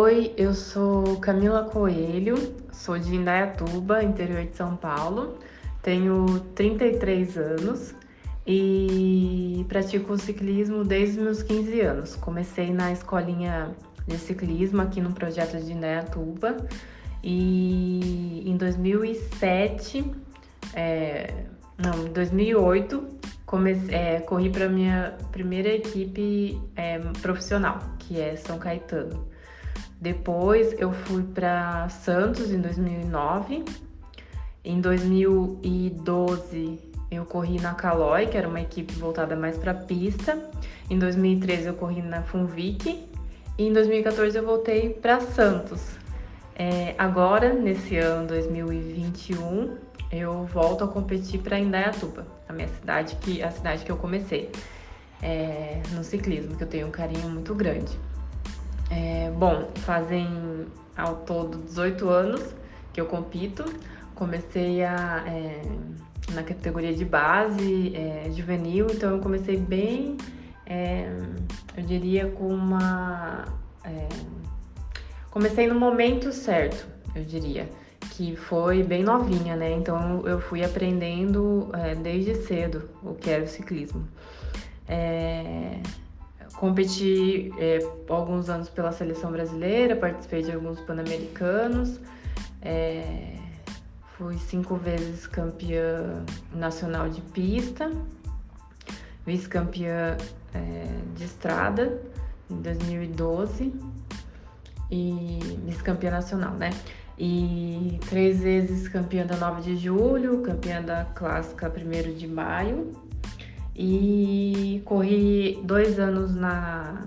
Oi, eu sou Camila Coelho, sou de Indaiatuba, interior de São Paulo. Tenho 33 anos e pratico ciclismo desde meus 15 anos. Comecei na escolinha de ciclismo aqui no projeto de Indaiatuba e em 2007, é, não, em 2008, comecei, é, corri para minha primeira equipe é, profissional, que é São Caetano. Depois eu fui para Santos em 2009. Em 2012 eu corri na Caloi, que era uma equipe voltada mais para pista. Em 2013 eu corri na Funvic. E em 2014 eu voltei para Santos. É, agora, nesse ano 2021, eu volto a competir para Indaiatuba, a minha cidade, que a cidade que eu comecei é, no ciclismo, que eu tenho um carinho muito grande. É, bom, fazem ao todo 18 anos que eu compito. Comecei a, é, na categoria de base, é, juvenil, então eu comecei bem, é, eu diria com uma. É, comecei no momento certo, eu diria, que foi bem novinha, né? Então eu fui aprendendo é, desde cedo o que era o ciclismo. É, competi é, alguns anos pela seleção brasileira, participei de alguns pan-americanos, é, fui cinco vezes campeã nacional de pista, vice-campeã é, de estrada em 2012 e vice-campeã nacional, né? E três vezes campeã da 9 de julho, campeã da clássica 1 de maio e corri dois anos na,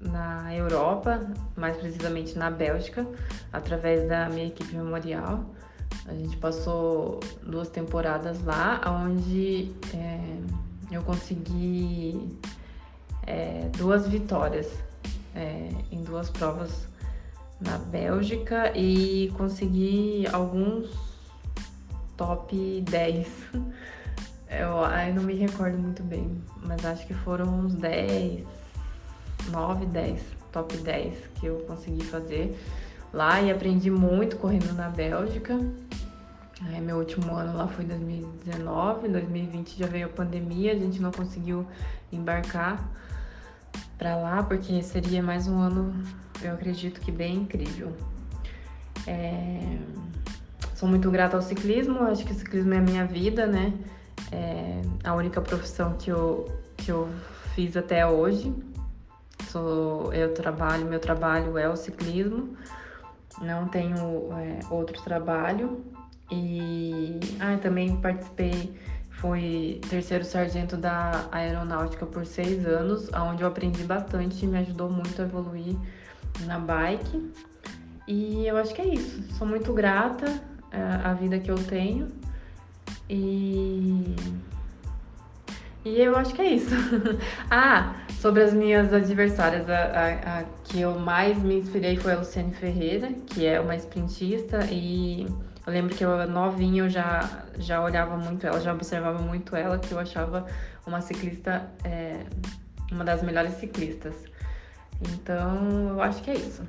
na Europa, mais precisamente na Bélgica, através da minha equipe memorial. A gente passou duas temporadas lá, onde é, eu consegui é, duas vitórias é, em duas provas na Bélgica e consegui alguns top 10 Eu, eu não me recordo muito bem, mas acho que foram uns 10, 9, 10, top 10 que eu consegui fazer lá e aprendi muito correndo na Bélgica. É, meu último ano lá foi 2019, 2020 já veio a pandemia, a gente não conseguiu embarcar para lá porque seria mais um ano, eu acredito que bem incrível. É... Sou muito grata ao ciclismo, acho que o ciclismo é a minha vida, né? É a única profissão que eu, que eu fiz até hoje. Sou, eu trabalho, meu trabalho é o ciclismo, não tenho é, outro trabalho. E ah, também participei, fui terceiro sargento da aeronáutica por seis anos, onde eu aprendi bastante e me ajudou muito a evoluir na bike. E eu acho que é isso. Sou muito grata à é, vida que eu tenho e. E eu acho que é isso. ah, sobre as minhas adversárias, a, a, a, que eu mais me inspirei foi a Luciane Ferreira, que é uma sprintista, e eu lembro que eu novinha eu já, já olhava muito ela, já observava muito ela, que eu achava uma ciclista, é, uma das melhores ciclistas. Então, eu acho que é isso.